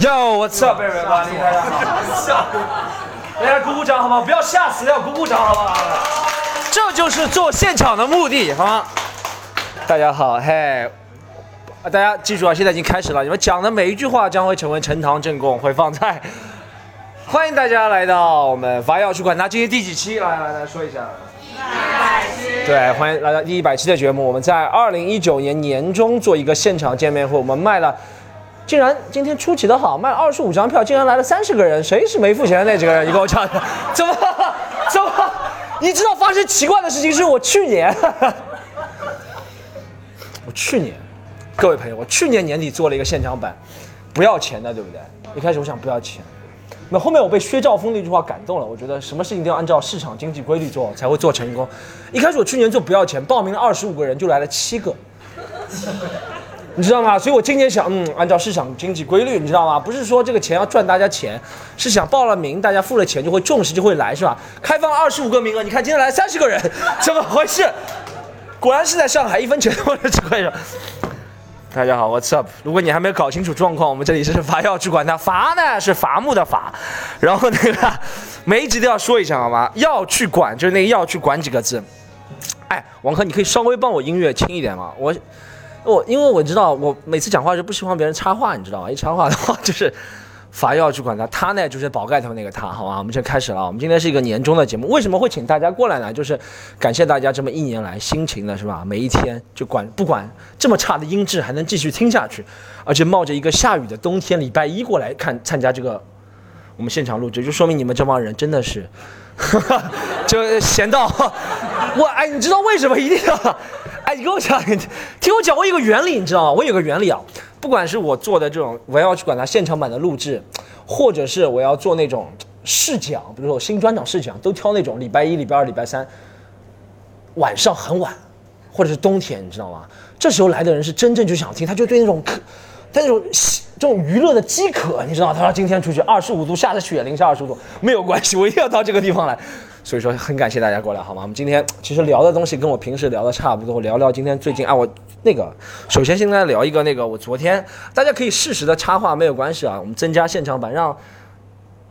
Yo，What's up, everybody？大家好，大家鼓鼓掌好吗？不要吓死，要鼓鼓掌好不好？这就是做现场的目的，好吗？大家好，嘿，大家记住啊，现在已经开始了，你们讲的每一句话将会成为呈堂证供，会放在。欢迎大家来到我们法药去管他，今天第几期？来来来说一下。一百期。对，欢迎来到第一百期的节目。我们在二零一九年年中做一个现场见面会，我们卖了。竟然今天出奇的好，卖二十五张票，竟然来了三十个人，谁是没付钱的那几个人？你给我讲讲，怎么怎么？你知道发生奇怪的事情是我去年，我去年，各位朋友，我去年年底做了一个现场版，不要钱的，对不对？一开始我想不要钱，那后面我被薛兆丰那句话感动了，我觉得什么事情都要按照市场经济规律做，才会做成功。一开始我去年做不要钱，报名了二十五个人，就来了七个。你知道吗？所以我今年想，嗯，按照市场经济规律，你知道吗？不是说这个钱要赚大家钱，是想报了名，大家付了钱就会重视，就会来，是吧？开放二十五个名额，你看今天来三十个人，怎么回事？果然是在上海，一分钱都没亏。大家好，What's up？如果你还没有搞清楚状况，我们这里是伐药去管它，伐呢是伐木的伐，然后那个 每一集都要说一下，好吗？要去管就是那个要去管几个字。哎，王珂，你可以稍微帮我音乐轻一点吗？我。我因为我知道，我每次讲话是不希望别人插话，你知道吗？一插话的话 就是法要去管他，他呢就是宝盖头那个他，好吧？我们就开始了。我们今天是一个年终的节目，为什么会请大家过来呢？就是感谢大家这么一年来辛勤的是吧？每一天就管不管这么差的音质还能继续听下去，而且冒着一个下雨的冬天，礼拜一过来看参加这个我们现场录制，就说明你们这帮人真的是，就闲到我哎，你知道为什么一定要？你给我讲，听我讲，我有个原理，你知道吗？我有个原理啊，不管是我做的这种，我要去管它现场版的录制，或者是我要做那种试讲，比如说我新专场试讲，都挑那种礼拜一、礼拜二、礼拜三晚上很晚，或者是冬天，你知道吗？这时候来的人是真正就想听，他就对那种渴，他那种这种娱乐的饥渴，你知道？他说今天出去二十五度下着雪，零下二十五度没有关系，我一定要到这个地方来。所以说很感谢大家过来，好吗？我们今天其实聊的东西跟我平时聊的差不多，聊聊今天最近啊，我那个首先现在聊一个那个我昨天，大家可以适时的插话没有关系啊，我们增加现场版，让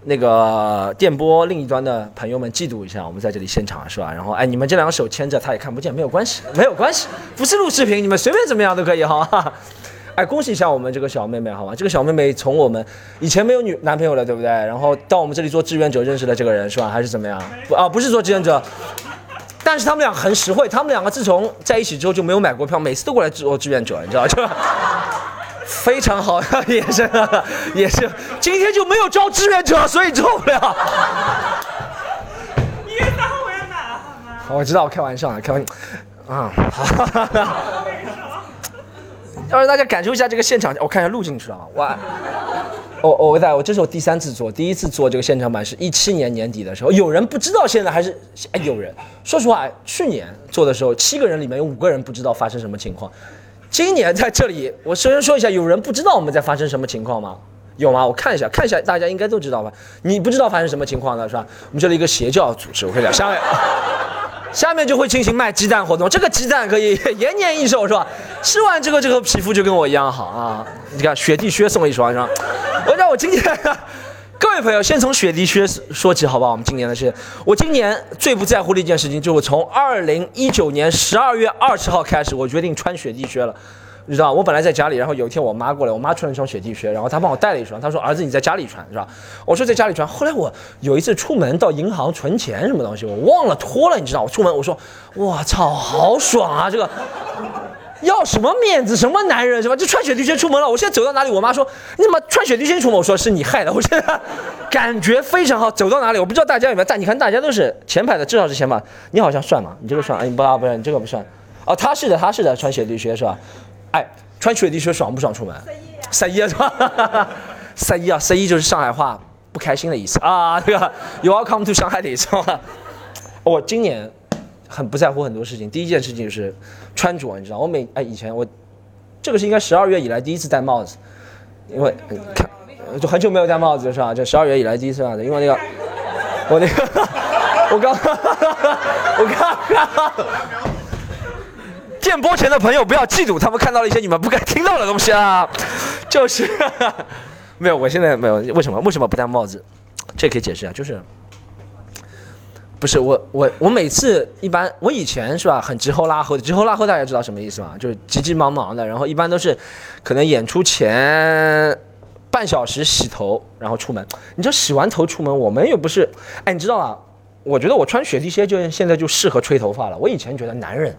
那个电波另一端的朋友们嫉妒一下，我们在这里现场是吧？然后哎，你们这两个手牵着他也看不见，没有关系，没有关系，不是录视频，你们随便怎么样都可以，好吗？哎，恭喜一下我们这个小妹妹，好吗？这个小妹妹从我们以前没有女男朋友了，对不对？然后到我们这里做志愿者认识了这个人，是吧？还是怎么样？不啊，不是做志愿者，但是他们俩很实惠。他们两个自从在一起之后就没有买过票，每次都过来做志愿者，你知道吧？非常好，也是也是，今天就没有招志愿者，所以做不了。你撒我要哪好吗？我知道，我开玩笑，开玩笑，啊，好。要让大家感受一下这个现场，我看一下录进去了。哇，我我在我这是我第三次做，第一次做这个现场版是一七年年底的时候，有人不知道现在还是有人。说实话，去年做的时候，七个人里面有五个人不知道发生什么情况。今年在这里，我首先说一下，有人不知道我们在发生什么情况吗？有吗？我看一下，看一下，大家应该都知道吧？你不知道发生什么情况的是吧？我们这里一个邪教组织，我跟你讲，下面。下面就会进行卖鸡蛋活动，这个鸡蛋可以 延年益寿，是吧？吃完这个，这个皮肤就跟我一样好啊！你看雪地靴送一双，是吧？我让我今年，各位朋友，先从雪地靴说起，好不好？我们今年的事，我今年最不在乎的一件事情，就是从二零一九年十二月二十号开始，我决定穿雪地靴了。你知道，我本来在家里，然后有一天我妈过来，我妈穿了一双雪地靴，然后她帮我带了一双，她说：“儿子，你在家里穿，是吧？”我说：“在家里穿。”后来我有一次出门到银行存钱，什么东西我忘了脱了，你知道？我出门我说：“我操，好爽啊！这个要什么面子，什么男人是吧？就穿雪地靴出门了。我现在走到哪里，我妈说：‘你怎么穿雪地靴出门？’我说：‘是你害的。’我现在感觉非常好，走到哪里，我不知道大家有没有，但你看大家都是前排的，至少是前排。你好像算吗？你这个算？哎，不啊，不是，你这个不算。哦，他是的，他是的，穿雪地靴是吧？哎。穿雪地靴爽不爽？出门？晒衣啊，是吧？晒衣啊，晒衣就是上海话不开心的意思啊。这个 You welcome to 上海的意思。我今年很不在乎很多事情，第一件事情就是穿着，你知道，我每哎以前我这个是应该十二月以来第一次戴帽子，因为看就很久没有戴帽子是吧？就十二月以来第一次戴的，因为那个我那个我刚 我刚刚。电波前的朋友不要嫉妒，他们看到了一些你们不该听到的东西啊！就是 没有，我现在没有。为什么？为什么不戴帽子？这可以解释啊，就是不是我我我每次一般我以前是吧，很直后拉后的，直后拉后大家知道什么意思吗？就是急急忙忙的，然后一般都是可能演出前半小时洗头，然后出门。你知道洗完头出门，我们又不是，哎，你知道啊？我觉得我穿雪地靴就现在就适合吹头发了。我以前觉得男人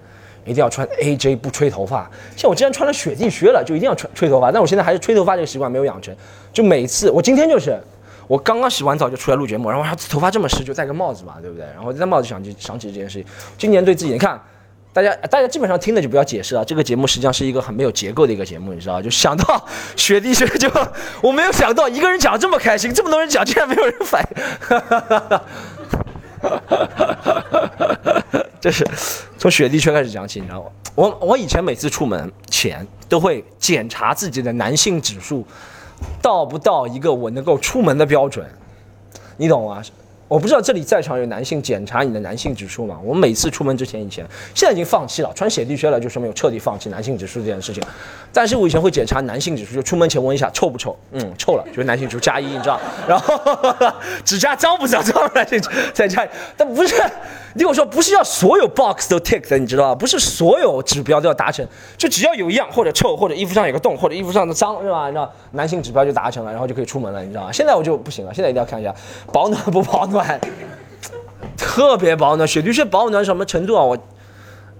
一定要穿 AJ 不吹头发，像我既然穿了雪地靴了，就一定要吹吹头发。但我现在还是吹头发这个习惯没有养成，就每次我今天就是我刚刚洗完澡就出来录节目，然后头发这么湿就戴个帽子嘛，对不对？然后戴帽子想起想起这件事情，今年对自己你看。大家，大家基本上听的就不要解释了。这个节目实际上是一个很没有结构的一个节目，你知道就想到雪地靴，就我没有想到一个人讲这么开心，这么多人讲，竟然没有人反应。哈哈哈这是从雪地靴开始讲起，你知道吗？我我以前每次出门前都会检查自己的男性指数到不到一个我能够出门的标准，你懂吗？我不知道这里在场有男性检查你的男性指数吗？我每次出门之前以前，现在已经放弃了，穿雪地靴了就说明有彻底放弃男性指数这件事情。但是我以前会检查男性指数，就出门前问一下臭不臭，嗯，臭了，就是男性指数加一，你知道？然后 指甲脏不脏？脏了就再加。但不是，你跟我说不是要所有 box 都 tick 的，你知道吧？不是所有指标都要达成，就只要有一样或者臭，或者衣服上有个洞，或者衣服上的脏，是吧？你知道，男性指标就达成了，然后就可以出门了，你知道吗？现在我就不行了，现在一定要看一下保暖不保暖。特别保暖，雪地靴保暖什么程度啊？我，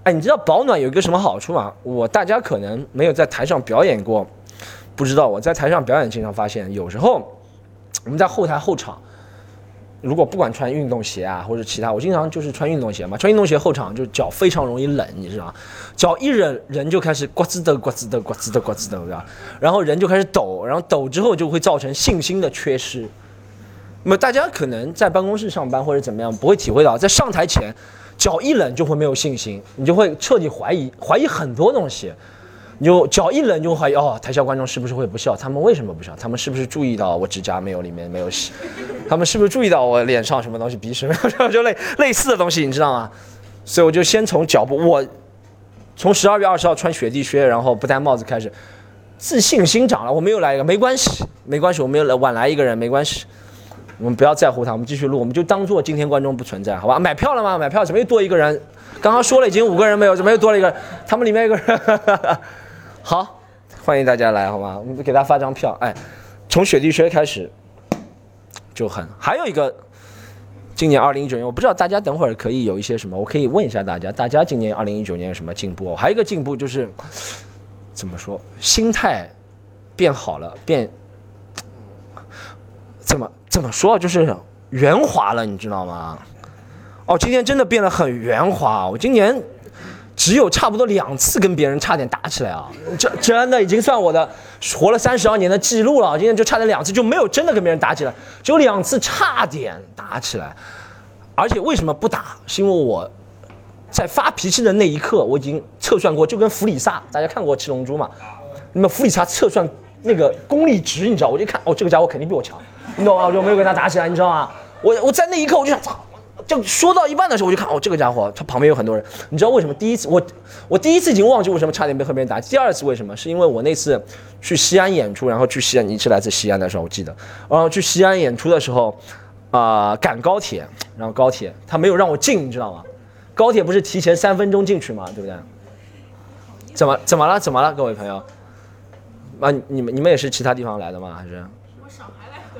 哎，你知道保暖有一个什么好处吗？我大家可能没有在台上表演过，不知道我在台上表演经常发现，有时候我们在后台后场，如果不管穿运动鞋啊或者其他，我经常就是穿运动鞋嘛，穿运动鞋后场就脚非常容易冷，你知道吗？脚一冷人就开始呱吱的呱吱的呱吱的呱吱的，对吧？然后人就开始抖，然后抖之后就会造成信心的缺失。那么大家可能在办公室上班或者怎么样，不会体会到，在上台前，脚一冷就会没有信心，你就会彻底怀疑，怀疑很多东西。你就脚一冷就怀疑，哦，台下观众是不是会不笑？他们为什么不笑？他们是不是注意到我指甲没有里面没有洗？他们是不是注意到我脸上什么东西鼻屎没有？就类类似的东西，你知道吗？所以我就先从脚步，我从十二月二十号穿雪地靴，然后不戴帽子开始，自信心长了。我没有来一个，没关系，没关系，我没有来晚来一个人，没关系。我们不要在乎他，我们继续录，我们就当做今天观众不存在，好吧？买票了吗？买票怎么又多一个人？刚刚说了已经五个人没有，怎么又多了一个？他们里面一个人，好，欢迎大家来，好吗？我们给他发张票。哎，从雪地靴开始就很，还有一个，今年二零一九年，我不知道大家等会儿可以有一些什么，我可以问一下大家，大家今年二零一九年有什么进步？还有一个进步就是，怎么说？心态变好了，变。怎么怎么说就是圆滑了，你知道吗？哦，今年真的变得很圆滑。我今年只有差不多两次跟别人差点打起来啊，这真的已经算我的活了三十二年的记录了。今天就差点两次，就没有真的跟别人打起来，只有两次差点打起来。而且为什么不打？是因为我在发脾气的那一刻，我已经测算过，就跟弗里萨，大家看过《七龙珠》嘛？那么弗里萨测算那个功力值，你知道？我就看，哦，这个家伙肯定比我强。你懂吗？我就没有跟他打起来，你知道吗？我我在那一刻我就想，操！就说到一半的时候，我就看，哦，这个家伙他旁边有很多人。你知道为什么？第一次我我第一次已经忘记为什么差点被和别人打。第二次为什么？是因为我那次去西安演出，然后去西安，你是来自西安的时候，我记得，然后去西安演出的时候，啊，赶高铁，然后高铁他没有让我进，你知道吗？高铁不是提前三分钟进去吗？对不对？怎么怎么了？怎么了？各位朋友，啊，你们你们也是其他地方来的吗？还是？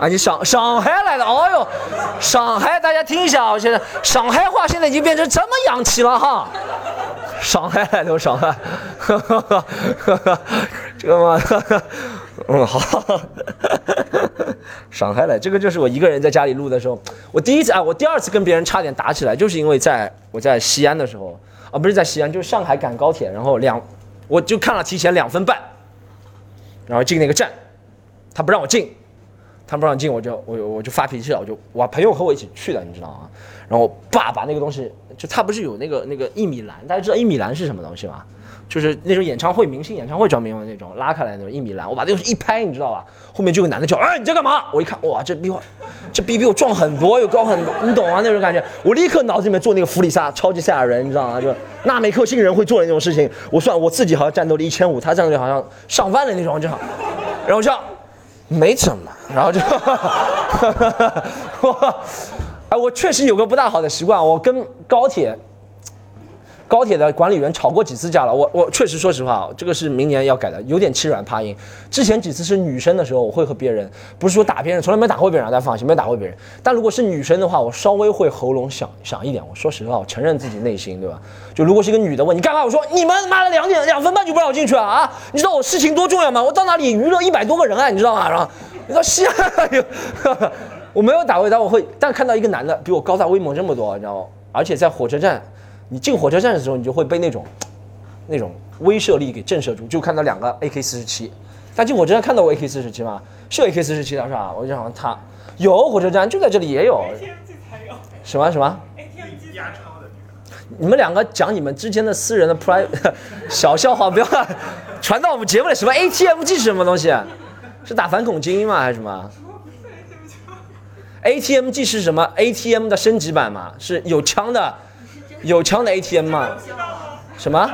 啊，你上上海来的？哦哟，上海，大家听一下啊！现在上海话现在已经变成这么洋气了哈。上海来的，上海，这个嘛，嗯，好。上海来，这个就是我一个人在家里录的时候，我第一次啊，我第二次跟别人差点打起来，就是因为在我在西安的时候啊，不是在西安，就是上海赶高铁，然后两，我就看了提前两分半，然后进那个站，他不让我进。他不让进，我就我我就发脾气了，我就我朋友和我一起去的，你知道吗？然后我爸把那个东西，就他不是有那个那个一米栏，大家知道一米栏是什么东西吗？就是那种演唱会明星演唱会专门用的那种拉开来那种一米栏，我把那东西一拍，你知道吧？后面就有男的叫，哎，你在干嘛？我一看，哇，这比我这比比我壮很多，又高很多，你懂啊？那种感觉，我立刻脑子里面做那个弗里萨超级赛亚人，你知道吗？就纳美克星人会做的那种事情，我算我自己好像战斗力一千五，他战斗力好像上万的那种，就，然后像。没怎么，然后就，我，哎，我确实有个不大好的习惯，我跟高铁。高铁的管理员吵过几次架了，我我确实说实话，这个是明年要改的，有点欺软怕硬。之前几次是女生的时候，我会和别人，不是说打别人，从来没打过别人，大家放心，没打过别人。但如果是女生的话，我稍微会喉咙响响一点。我说实话，我承认自己内心，对吧？就如果是一个女的问你干嘛，我说你们妈的两点两分半就不让我进去啊啊！你知道我事情多重要吗？我到那里娱乐一百多个人啊，你知道吗？然后 你到西安，我没有打过但我会，但看到一个男的比我高大威猛这么多，你知道吗？而且在火车站。你进火车站的时候，你就会被那种，那种威慑力给震慑住。就看到两个 AK 四十七，但进火车站看到过 AK 四十七吗？是 AK 四十七的是吧？我就想他有火车站就在这里也有。什么什么？ATM 压钞的你们两个讲你们之间的私人的 private 小笑话，不要传到我们节目里。什么 ATM 机是什么东西？是打反恐精英吗？还是什么？ATM 机是什么？ATM 的升级版嘛？是有枪的。有枪的 ATM 吗？什么？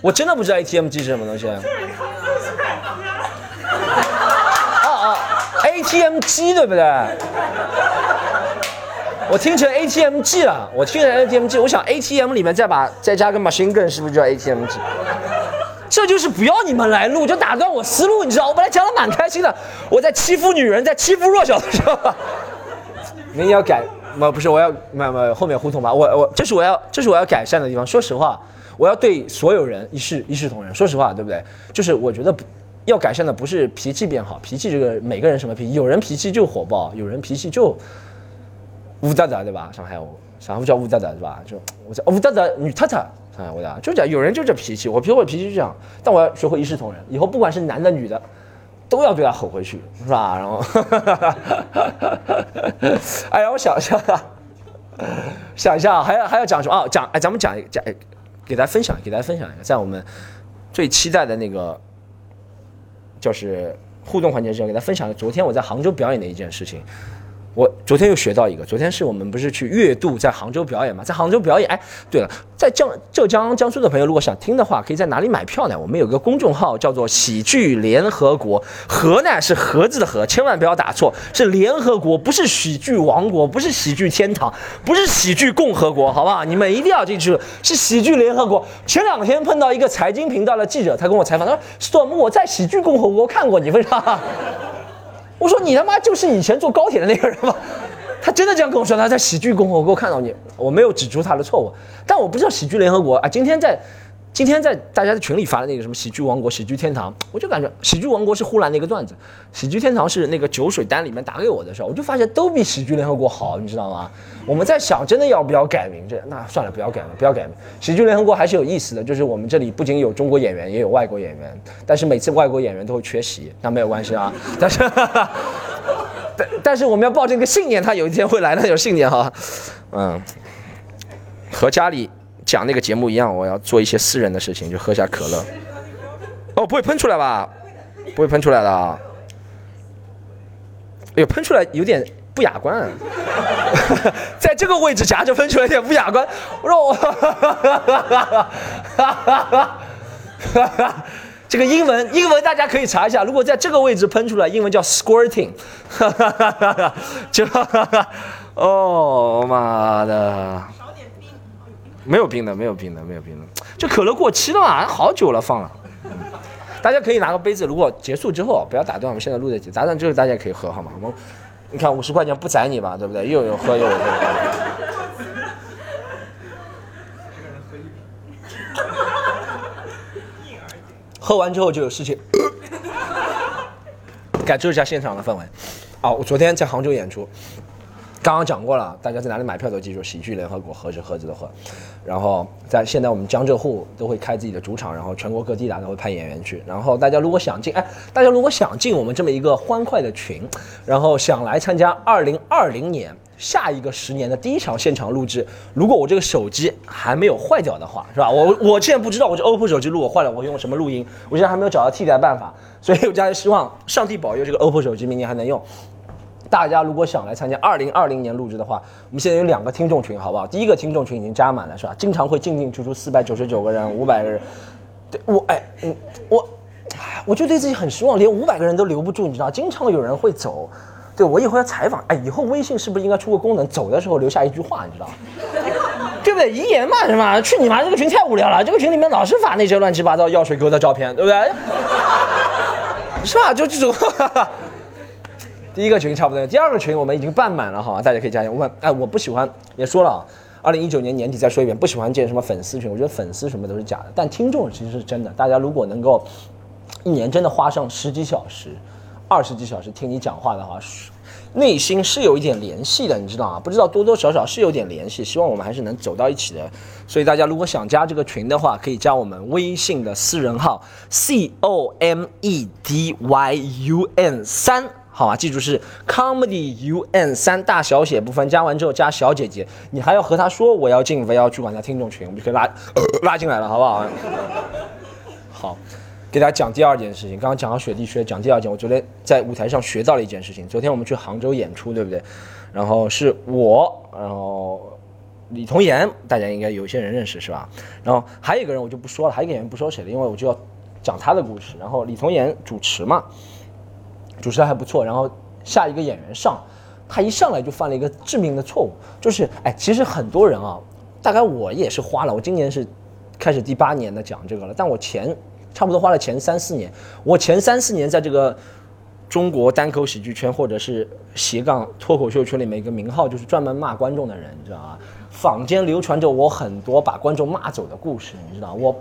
我真的不知道 ATM 机是什么东西。啊啊，ATM 机对不对？我听成 ATM 机了，我听成 ATM 机，我想 ATM 里面再把再加个 machine gun 是不是叫 ATM 机？这就是不要你们来录，就打断我思路，你知道？我本来讲的蛮开心的，我在欺负女人，在欺负弱小的时候，明天要改。不不是我要没没后面胡同吧，我我这是我要这是我要改善的地方。说实话，我要对所有人一视一视同仁。说实话，对不对？就是我觉得要改善的不是脾气变好，脾气这个每个人什么脾气，有人脾气就火爆，有人脾气就乌哒哒，对吧？上海话上海叫乌哒哒，对吧？就我叫乌哒哒女太太，上海话的就讲有人就这脾气，我平时我脾气就这样，但我要学会一视同仁，以后不管是男的女的。都要对他吼回去，是吧？然后，哎呀，我想一下，想一下，还要还要讲什么啊？讲哎，咱们讲一讲，给大家分享，给大家分享一下，在我们最期待的那个就是互动环节之前，给大家分享昨天我在杭州表演的一件事情。我昨天又学到一个，昨天是我们不是去月度在杭州表演嘛，在杭州表演。哎，对了，在江浙江江苏的朋友如果想听的话，可以在哪里买票呢？我们有个公众号叫做喜剧联合国，盒呢是盒子的盒，千万不要打错，是联合国，不是喜剧王国，不是喜剧天堂，不是喜剧共和国，好不好？你们一定要记住，是喜剧联合国。前两天碰到一个财经频道的记者，他跟我采访，他说：“Storm，我在喜剧共和国看过你，为啥？”我说你他妈就是以前坐高铁的那个人吗？他真的这样跟我说，他在喜剧共和国看到你，我没有指出他的错误，但我不知道喜剧联合国啊，今天在。今天在大家的群里发的那个什么喜剧王国、喜剧天堂，我就感觉喜剧王国是呼兰的一个段子，喜剧天堂是那个酒水单里面打给我的时候，我就发现都比喜剧联合国好，你知道吗？我们在想，真的要不要改名？这那算了，不要改了，不要改名。喜剧联合国还是有意思的，就是我们这里不仅有中国演员，也有外国演员，但是每次外国演员都会缺席，那没有关系啊。但是，但但是我们要抱这个信念，他有一天会来的，有信念哈。嗯，和家里。讲那个节目一样，我要做一些私人的事情，就喝下可乐。哦，不会喷出来吧？不会喷出来的啊。哎呦，喷出来有点不雅观。在这个位置夹着喷出来有点不雅观。我说我，这个英文英文大家可以查一下，如果在这个位置喷出来，英文叫 squirting。就，哦妈的。没有冰的，没有冰的，没有冰的。这可乐过期了嘛？好久了，放了。大家可以拿个杯子，如果结束之后不要打断，我们现在录在打断之后大家可以喝，好吗？我们，你看五十块钱不宰你吧，对不对？又有喝又有喝。喝完之后就有事情。感受一下现场的氛围。啊，我昨天在杭州演出。刚刚讲过了，大家在哪里买票都记住，喜剧联合国何止何止的何。然后在现在我们江浙沪都会开自己的主场，然后全国各地的都会派演员去。然后大家如果想进，哎，大家如果想进我们这么一个欢快的群，然后想来参加二零二零年下一个十年的第一场现场录制，如果我这个手机还没有坏掉的话，是吧？我我现在不知道我这 OPPO 手机如果坏了，我用什么录音？我现在还没有找到替代办法，所以我家希望上帝保佑这个 OPPO 手机明年还能用。大家如果想来参加二零二零年录制的话，我们现在有两个听众群，好不好？第一个听众群已经加满了，是吧？经常会进进出出四百九十九个人、五百个人。对我，哎，嗯，我，我就对自己很失望，连五百个人都留不住，你知道，经常有人会走。对我以后要采访，哎，以后微信是不是应该出个功能，走的时候留下一句话，你知道？对不对？遗言嘛，是吧？去你妈！这个群太无聊了，这个群里面老是发那些乱七八糟药水哥的照片，对不对？是吧？就这种。第一个群差不多，第二个群我们已经办满了哈，大家可以加一下。我问，哎，我不喜欢，也说了啊，二零一九年年底再说一遍，不喜欢建什么粉丝群，我觉得粉丝什么都是假的，但听众其实是真的。大家如果能够一年真的花上十几小时。二十几小时听你讲话的话，内心是有一点联系的，你知道吗？不知道多多少少是有点联系，希望我们还是能走到一起的。所以大家如果想加这个群的话，可以加我们微信的私人号 c o m e d y u n 三，好吧？记住是 comedy u n 三大小写部分，加完之后加小姐姐，你还要和他说我要进 V 幺主管家听众群，我们就可以拉 拉进来了，好不好？好。给大家讲第二件事情，刚刚讲到雪地靴，讲第二件，我昨天在舞台上学到了一件事情。昨天我们去杭州演出，对不对？然后是我，然后李童言，大家应该有些人认识是吧？然后还有一个人我就不说了，还有一个演员不说谁了，因为我就要讲他的故事。然后李童言主持嘛，主持的还不错。然后下一个演员上，他一上来就犯了一个致命的错误，就是哎，其实很多人啊，大概我也是花了，我今年是开始第八年的讲这个了，但我前。差不多花了前三四年，我前三四年在这个中国单口喜剧圈或者是斜杠脱口秀圈里面一个名号，就是专门骂观众的人，你知道吗？坊间流传着我很多把观众骂走的故事，你知道我，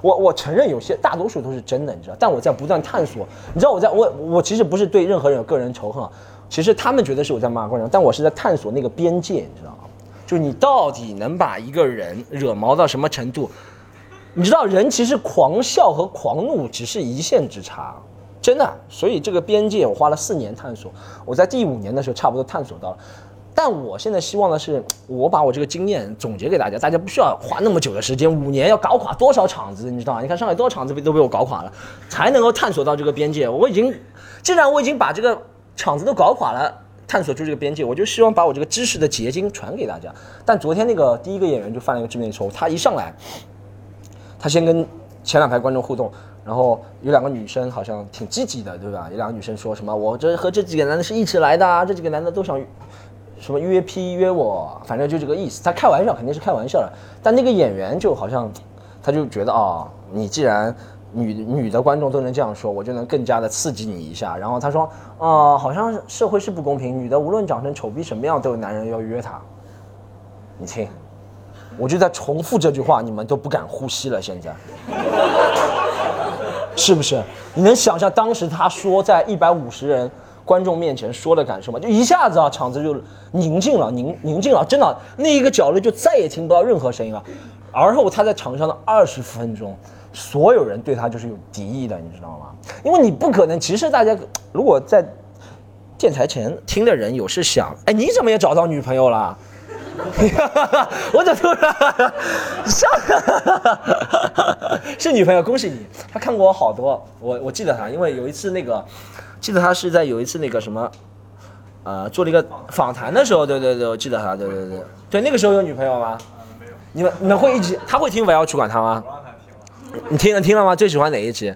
我我承认有些大多数都是真的，你知道，但我在不断探索，你知道我在我我其实不是对任何人有个人仇恨，其实他们觉得是我在骂观众，但我是在探索那个边界，你知道吗？就你到底能把一个人惹毛到什么程度？你知道人其实狂笑和狂怒只是一线之差，真的。所以这个边界我花了四年探索，我在第五年的时候差不多探索到了。但我现在希望的是，我把我这个经验总结给大家，大家不需要花那么久的时间，五年要搞垮多少场子，你知道吗？你看上海多少场子被都被我搞垮了，才能够探索到这个边界。我已经，既然我已经把这个场子都搞垮了，探索出这个边界，我就希望把我这个知识的结晶传给大家。但昨天那个第一个演员就犯了一个致命的错误，他一上来。他先跟前两排观众互动，然后有两个女生好像挺积极的，对吧？有两个女生说什么：“我这和这几个男的是一起来的，这几个男的都想什么约 P 约我，反正就这个意思。”他开玩笑肯定是开玩笑的，但那个演员就好像他就觉得啊，你既然女女的观众都能这样说，我就能更加的刺激你一下。然后他说：“啊，好像社会是不公平，女的无论长成丑逼什么样，都有男人要约她。”你听。我就在重复这句话，你们都不敢呼吸了。现在，是不是？你能想象当时他说在一百五十人观众面前说的感受吗？就一下子啊，场子就宁静了，宁宁静了，真的，那一个角落就再也听不到任何声音了。而后他在场上的二十分钟，所有人对他就是有敌意的，你知道吗？因为你不可能。其实大家如果在电台前听的人有是想，哎，你怎么也找到女朋友了？我怎么突然上？是女朋友，恭喜你！他看过我好多，我我记得他，因为有一次那个，记得他是在有一次那个什么，呃，做了一个访谈的时候，对对对，我记得他，对对对，对那个时候有女朋友吗？你们你们会一起？他会听我要去管他吗？你听了听了吗？最喜欢哪一集？哦，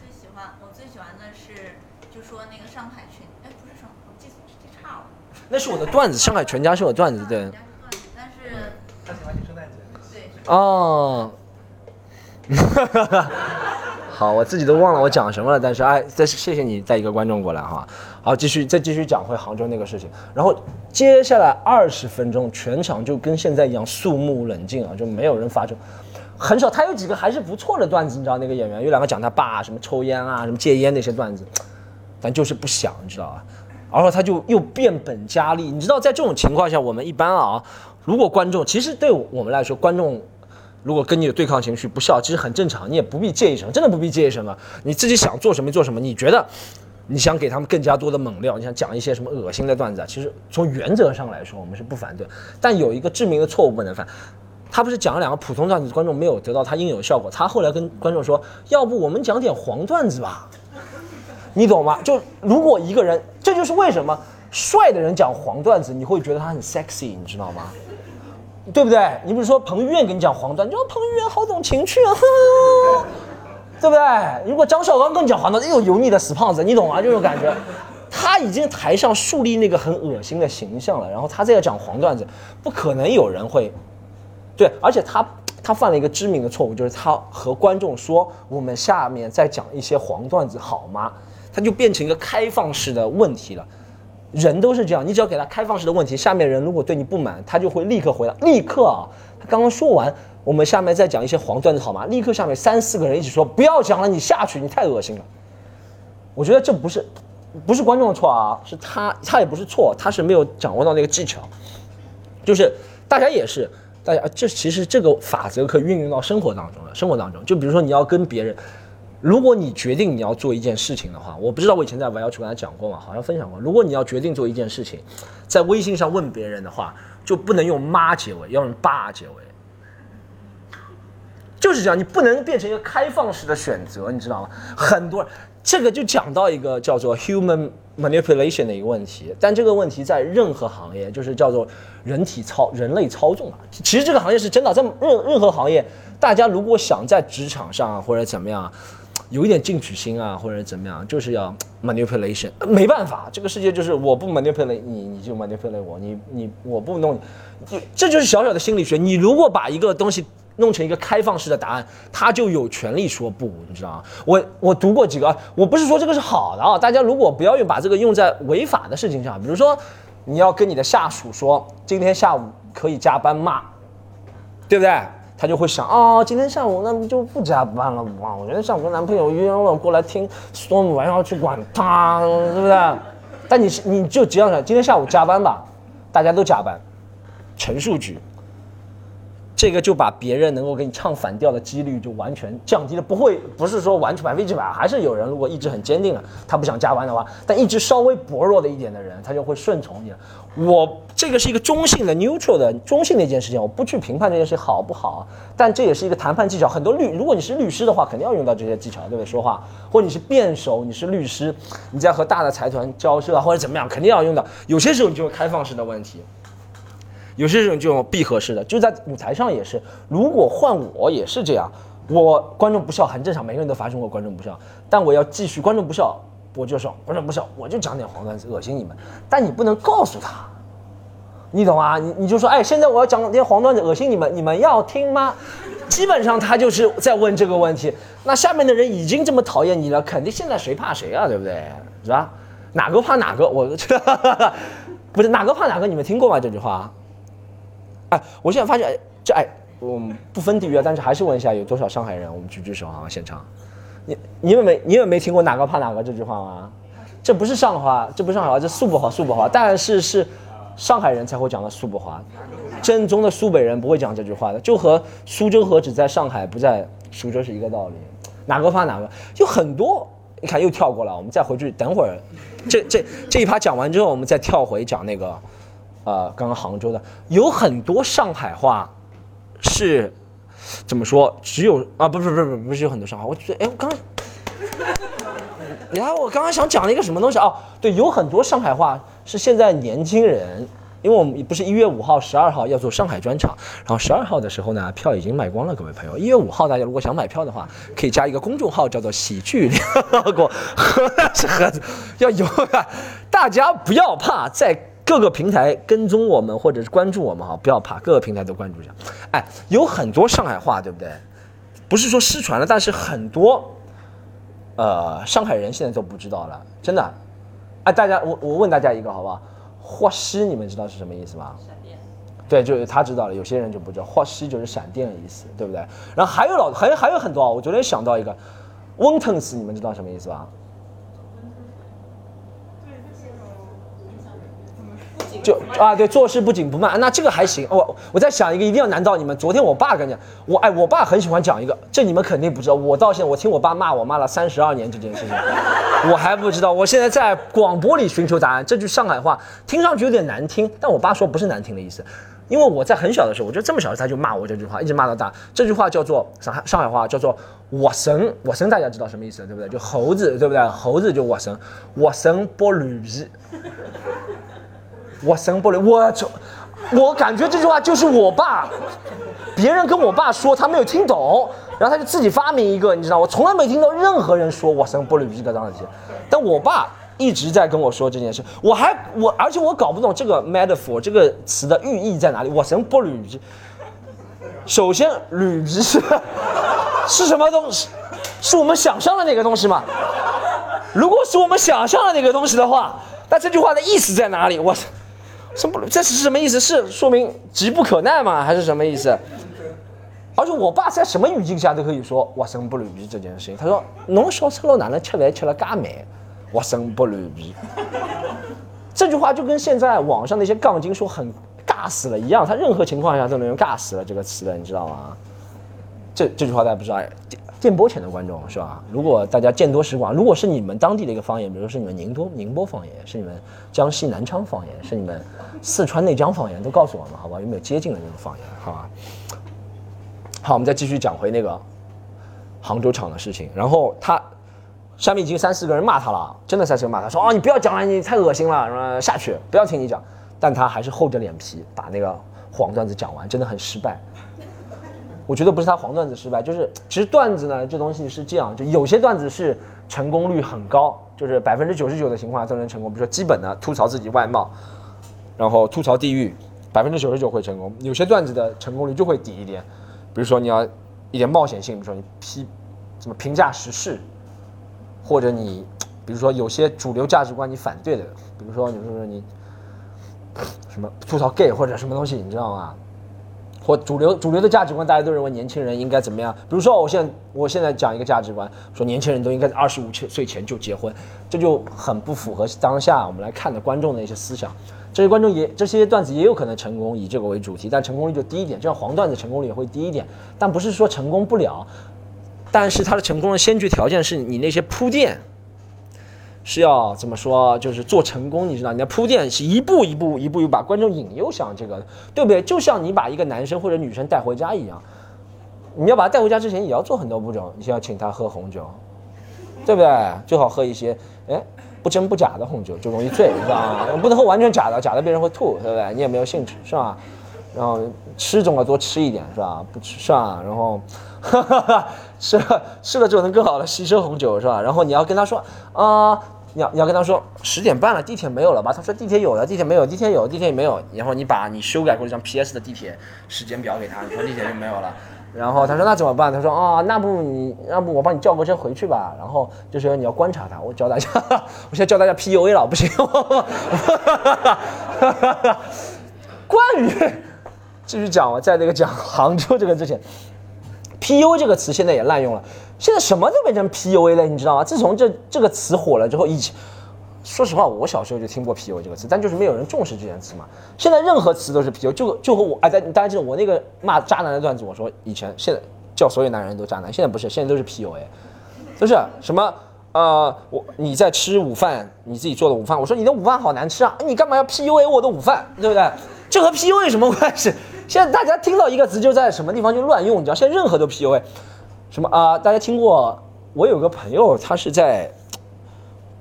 最喜欢。我最喜欢的是，就说那个上海全，哎，不是上我的段子，上海全家是我段子，对。但是他喜欢你圣诞节。对。哦。好，我自己都忘了我讲什么了，但是哎，再谢谢你带一个观众过来哈。好，继续再继续讲回杭州那个事情，然后接下来二十分钟全场就跟现在一样肃穆冷静啊，就没有人发出，很少。他有几个还是不错的段子，你知道那个演员有两个讲他爸什么抽烟啊，什么戒烟那些段子，但就是不想，你知道吧？然后他就又变本加厉，你知道，在这种情况下，我们一般啊，如果观众其实对我们来说，观众如果跟你有对抗情绪，不笑，其实很正常，你也不必介意什么，真的不必介意什么，你自己想做什么做什么，你觉得你想给他们更加多的猛料，你想讲一些什么恶心的段子啊，其实从原则上来说，我们是不反对，但有一个致命的错误不能犯，他不是讲了两个普通段子，观众没有得到他应有的效果，他后来跟观众说，要不我们讲点黄段子吧。你懂吗？就如果一个人，这就是为什么帅的人讲黄段子，你会觉得他很 sexy，你知道吗？对不对？你比如说彭于晏给你讲黄段，你说彭于晏好懂情趣啊，对不对？如果张绍刚跟你讲黄段子，哎呦油腻的死胖子，你懂吗？这种感觉。他已经台上树立那个很恶心的形象了，然后他再讲黄段子，不可能有人会，对，而且他他犯了一个致命的错误，就是他和观众说我们下面再讲一些黄段子好吗？他就变成一个开放式的问题了。人都是这样，你只要给他开放式的问题，下面人如果对你不满，他就会立刻回答，立刻啊，他刚刚说完，我们下面再讲一些黄段子好吗？立刻下面三四个人一起说不要讲了，你下去，你太恶心了。我觉得这不是。不是观众的错啊，是他，他也不是错，他是没有掌握到那个技巧。就是大家也是，大家这其实这个法则可以运用到生活当中了。生活当中，就比如说你要跟别人，如果你决定你要做一件事情的话，我不知道我以前在玩要去跟他讲过吗？好像分享过。如果你要决定做一件事情，在微信上问别人的话，就不能用妈结尾，要用爸结尾。就是这样，你不能变成一个开放式的选择，你知道吗？很多。这个就讲到一个叫做 human manipulation 的一个问题，但这个问题在任何行业就是叫做人体操人类操纵啊。其实这个行业是真的，在任任何行业，大家如果想在职场上或者怎么样，有一点进取心啊，或者怎么样，就是要 manipulation。没办法，这个世界就是我不 manipulate 你，你就 manipulate 我，你你我不弄，这就是小小的心理学。你如果把一个东西。弄成一个开放式的答案，他就有权利说不，你知道吗？我我读过几个，我不是说这个是好的啊，大家如果不要用把这个用在违法的事情上，比如说你要跟你的下属说今天下午可以加班骂？对不对？他就会想哦，今天下午那不就不加班了吗？我觉得下午跟男朋友约了过来听 storm，我还要去管他，是不是？但你你就只要想，今天下午加班吧，大家都加班，陈述句。这个就把别人能够给你唱反调的几率就完全降低了，不会不是说完全百分之百，还是有人如果意志很坚定了，他不想加班的话，但意志稍微薄弱的一点的人，他就会顺从你。我这个是一个中性的 neutral 的中性的一件事情，我不去评判这件事好不好，但这也是一个谈判技巧。很多律，如果你是律师的话，肯定要用到这些技巧，对不对？说话，或者你是辩手，你是律师，你在和大的财团交涉，或者怎么样，肯定要用到。有些时候你就会开放式的问题。有些人就闭合式的，就在舞台上也是。如果换我也是这样，我观众不笑很正常，每个人都发生过观众不笑。但我要继续，观众不笑我就说，观众不笑我就讲点黄段子恶心你们。但你不能告诉他，你懂啊？你你就说，哎，现在我要讲点黄段子恶心你们，你们要听吗？基本上他就是在问这个问题。那下面的人已经这么讨厌你了，肯定现在谁怕谁啊？对不对？是吧？哪个怕哪个？我 不是哪个怕哪个？你们听过吗？这句话？哎，我现在发现，这哎，我们不分地域啊，但是还是问一下，有多少上海人？我们举举手啊，现场。你你们没你们没听过哪个怕哪个这句话吗？这不是上海话，这不是上海话，这苏北话，苏北话。但是是上海人才会讲的苏北话，正宗的苏北人不会讲这句话的，就和苏州河只在上海不在苏州是一个道理。哪个怕哪个？有很多，你看又跳过了，我们再回去等会儿，这这这一趴讲完之后，我们再跳回讲那个。呃，刚刚杭州的有很多上海话，是怎么说？只有啊，不不不是不是有很多上海话，我觉得哎，我刚，然后我刚刚想讲了一个什么东西哦，对，有很多上海话是现在年轻人，因为我们不是一月五号、十二号要做上海专场，然后十二号的时候呢，票已经卖光了，各位朋友。一月五号大家如果想买票的话，可以加一个公众号叫做喜剧联合国，是盒子要有啊，大家不要怕在。各个平台跟踪我们或者是关注我们哈，不要怕，各个平台都关注一下。哎，有很多上海话，对不对？不是说失传了，但是很多，呃，上海人现在都不知道了，真的。哎，大家，我我问大家一个好不好？霍西，你们知道是什么意思吗？闪电。对，就是他知道了，有些人就不知道。霍西就是闪电的意思，对不对？然后还有老还还有很多啊，我昨天想到一个，温腾斯，你们知道什么意思吧？就啊，对，做事不紧不慢，那这个还行。我我在想一个，一定要难到你们。昨天我爸跟你讲，我哎，我爸很喜欢讲一个，这你们肯定不知道。我到现在，我听我爸骂我骂了三十二年这件事情，我还不知道。我现在在广播里寻求答案。这句上海话听上去有点难听，但我爸说不是难听的意思，因为我在很小的时候，我就这么小他就骂我这句话，一直骂到大。这句话叫做上海上海话叫做我神我神，大家知道什么意思对不对？就猴子对不对？猴子就我神我神剥驴皮。我生不了，我就，我感觉这句话就是我爸，别人跟我爸说他没有听懂，然后他就自己发明一个，你知道，我从来没听到任何人说我生玻璃鱼这个东西，但我爸一直在跟我说这件事，我还我而且我搞不懂这个 metaphor 这个词的寓意在哪里，我生玻璃鱼。首先，铝皮是是什么东西？是我们想象的那个东西吗？如果是我们想象的那个东西的话，那这句话的意思在哪里？我操什么？这是什么意思？是说明急不可耐吗？还是什么意思？而且我爸在什么语境下都可以说“我生不如皮”这件事情。他说：“侬小赤佬哪能吃饭吃了嘎慢？我生不如皮。”这句话就跟现在网上那些杠精说很。尬死了一样，他任何情况下都能用“尬死了”这个词的，你知道吗？这这句话大家不知道。电波前的观众是吧？如果大家见多识广，如果是你们当地的一个方言，比如说是你们宁波宁波方言，是你们江西南昌方言，是你们四川内江方言，都告诉我们好吧？有没有接近的那种方言？好吧。好，我们再继续讲回那个杭州厂的事情。然后他下面已经三四个人骂他了，真的三四个人骂他说：“哦，你不要讲了，你太恶心了，什么下去，不要听你讲。”但他还是厚着脸皮把那个黄段子讲完，真的很失败。我觉得不是他黄段子失败，就是其实段子呢这东西是这样，就有些段子是成功率很高，就是百分之九十九的情况下都能成功。比如说基本的吐槽自己外貌，然后吐槽地域，百分之九十九会成功。有些段子的成功率就会低一点，比如说你要一点冒险性，比如说你批怎么评价时事，或者你比如说有些主流价值观你反对的，比如说你说说你。什么吐槽 gay 或者什么东西，你知道吗？或主流主流的价值观，大家都认为年轻人应该怎么样？比如说，我现在我现在讲一个价值观，说年轻人都应该在二十五岁前就结婚，这就很不符合当下我们来看的观众的一些思想。这些观众也这些段子也有可能成功，以这个为主题，但成功率就低一点。这样黄段子成功率也会低一点，但不是说成功不了，但是它的成功的先决条件是你那些铺垫。是要怎么说？就是做成功，你知道，你的铺垫是一步一步、一步一步把观众引诱向这个，对不对？就像你把一个男生或者女生带回家一样，你要把他带回家之前也要做很多步骤。你先要请他喝红酒，对不对？最好喝一些，哎，不真不假的红酒，就容易醉，知道吗？不能喝完全假的，假的别人会吐，对不对？你也没有兴趣，是吧？然后吃总要多吃一点，是吧？不吃，是吧？然后。吃了吃了之后能更好的吸收红酒是吧？然后你要跟他说啊，你要你要跟他说十点半了，地铁没有了吧？他说地铁有了，地铁没有，地铁有，地铁也没有。然后你把你修改过一张 PS 的地铁时间表给他，你说地铁就没有了。然后他说那怎么办？他说啊，那不你要不我帮你叫个车回去吧。然后就是你要观察他，我教大家，我现在教大家 PUA 了，不行。关于继续讲，我在那个讲杭州这个之前。PUA 这个词现在也滥用了，现在什么都变成 PUA 了，你知道吗？自从这这个词火了之后，以前说实话，我小时候就听过 PUA 这个词，但就是没有人重视这件词嘛。现在任何词都是 PUA，就就和我哎，大家记得我那个骂渣男的段子，我说以前现在叫所有男人都渣男，现在不是，现在都是 PUA，都是什么呃，我你在吃午饭，你自己做的午饭，我说你的午饭好难吃啊，你干嘛要 PUA 我的午饭，对不对？这和 PUA 有什么关系？现在大家听到一个词就在什么地方就乱用，你知道？现在任何都 PUA，什么啊？大家听过？我有个朋友，他是在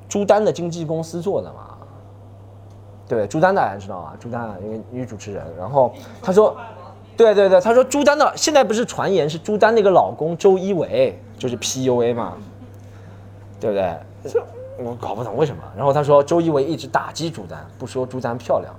朱丹的经纪公司做的嘛？对，朱丹大家知道啊？朱丹一个女主持人，然后他说，对对对，他说朱丹的现在不是传言是朱丹那个老公周一围就是 PUA 嘛？对不对？我搞不懂为什么。然后他说周一围一直打击朱丹，不说朱丹漂亮。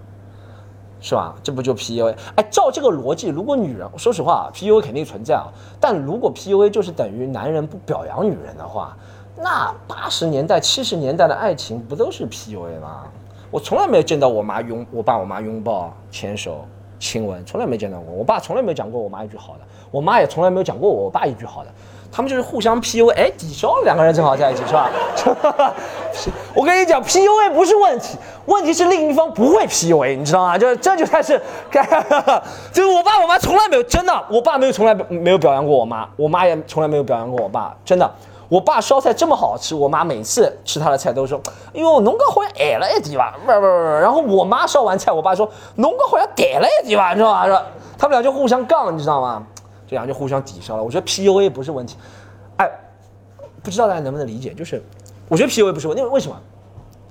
是吧？这不就 PUA？哎，照这个逻辑，如果女人，说实话，PUA 肯定存在啊。但如果 PUA 就是等于男人不表扬女人的话，那八十年代、七十年代的爱情不都是 PUA 吗？我从来没有见到我妈拥我爸、我妈拥抱、牵手、亲吻，从来没见到过。我爸从来没有讲过我妈一句好的，我妈也从来没有讲过我爸一句好的。他们就是互相 PUA，哎，抵消了两个人正好在一起，是吧？我跟你讲，PUA 不是问题，问题是另一方不会 PUA，你知道吗？就是这就开始，就是我爸我妈从来没有真的，我爸没有从来没有表扬过我妈，我妈也从来没有表扬过我爸，真的。我爸烧菜这么好吃，我妈每次吃他的菜都说，哎呦，农哥好像矮了一点吧？不不不，然后我妈烧完菜，我爸说，农哥好像矮了一点吧？你知道吧？说他们俩就互相杠，你知道吗？这样就互相抵消了。我觉得 PUA 不是问题，哎，不知道大家能不能理解？就是我觉得 PUA 不是问题，为什么？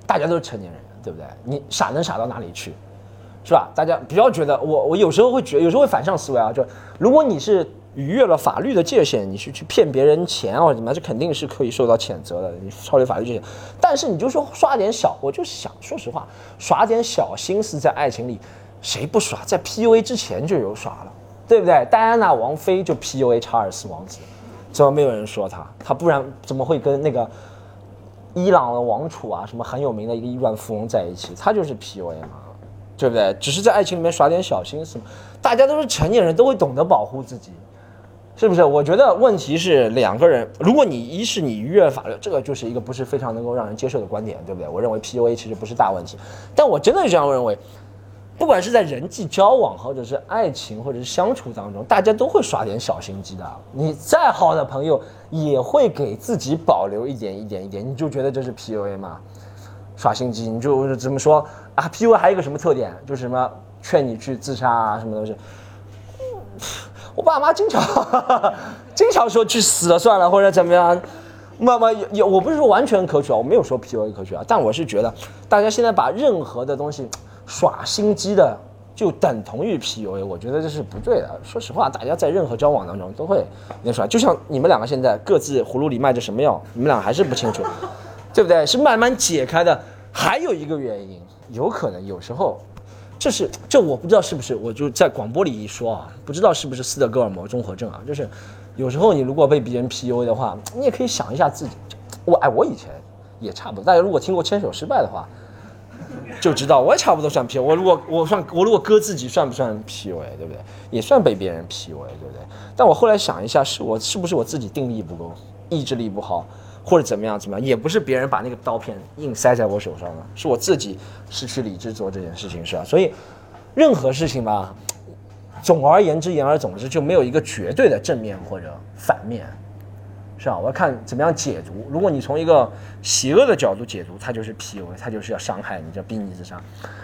大家都是成年人，对不对？你傻能傻到哪里去，是吧？大家不要觉得我，我有时候会觉，有时候会反向思维啊。就如果你是逾越了法律的界限，你去去骗别人钱或者怎么，这肯定是可以受到谴责的，你超越法律界限。但是你就说耍点小，我就想说实话，耍点小心思在爱情里，谁不耍？在 PUA 之前就有耍了，对不对？戴安娜王妃就 PUA 查尔斯王子，怎么没有人说他？他不然怎么会跟那个伊朗的王储啊，什么很有名的一个亿万富翁在一起？他就是 PUA 嘛，对不对？只是在爱情里面耍点小心思嘛。大家都是成年人，都会懂得保护自己。是不是？我觉得问题是两个人，如果你一是你逾越法律，这个就是一个不是非常能够让人接受的观点，对不对？我认为 PUA 其实不是大问题，但我真的这样认为，不管是在人际交往，或者是爱情，或者是相处当中，大家都会耍点小心机的。你再好的朋友，也会给自己保留一点一点一点，你就觉得这是 PUA 吗？耍心机，你就怎么说啊？PUA 还有一个什么特点？就是什么劝你去自杀啊，什么东西？我爸妈经常经常说去死了算了，或者怎么样。妈妈有有，我不是说完全可取啊，我没有说 PUA 可取啊，但我是觉得大家现在把任何的东西耍心机的，就等同于 PUA，我觉得这是不对的。说实话，大家在任何交往当中都会有点耍，就像你们两个现在各自葫芦里卖着什么药，你们俩还是不清楚，对不对？是慢慢解开的。还有一个原因，有可能有时候。这是这我不知道是不是，我就在广播里一说啊，不知道是不是斯德哥尔摩综合症啊？就是有时候你如果被别人 PUA 的话，你也可以想一下自己。我哎，我以前也差不多。大家如果听过牵手失败的话，就知道我也差不多算 P。我如果我算我如果割自己算不算 P U，对不对？也算被别人 P U，对不对？但我后来想一下，是我是不是我自己定力不够，意志力不好？或者怎么样怎么样，也不是别人把那个刀片硬塞在我手上的，是我自己失去理智做这件事情，是吧？所以，任何事情吧，总而言之，言而总之，就没有一个绝对的正面或者反面，是吧？我要看怎么样解读。如果你从一个邪恶的角度解读，它就是 PUA，它就是要伤害你，叫逼你自杀。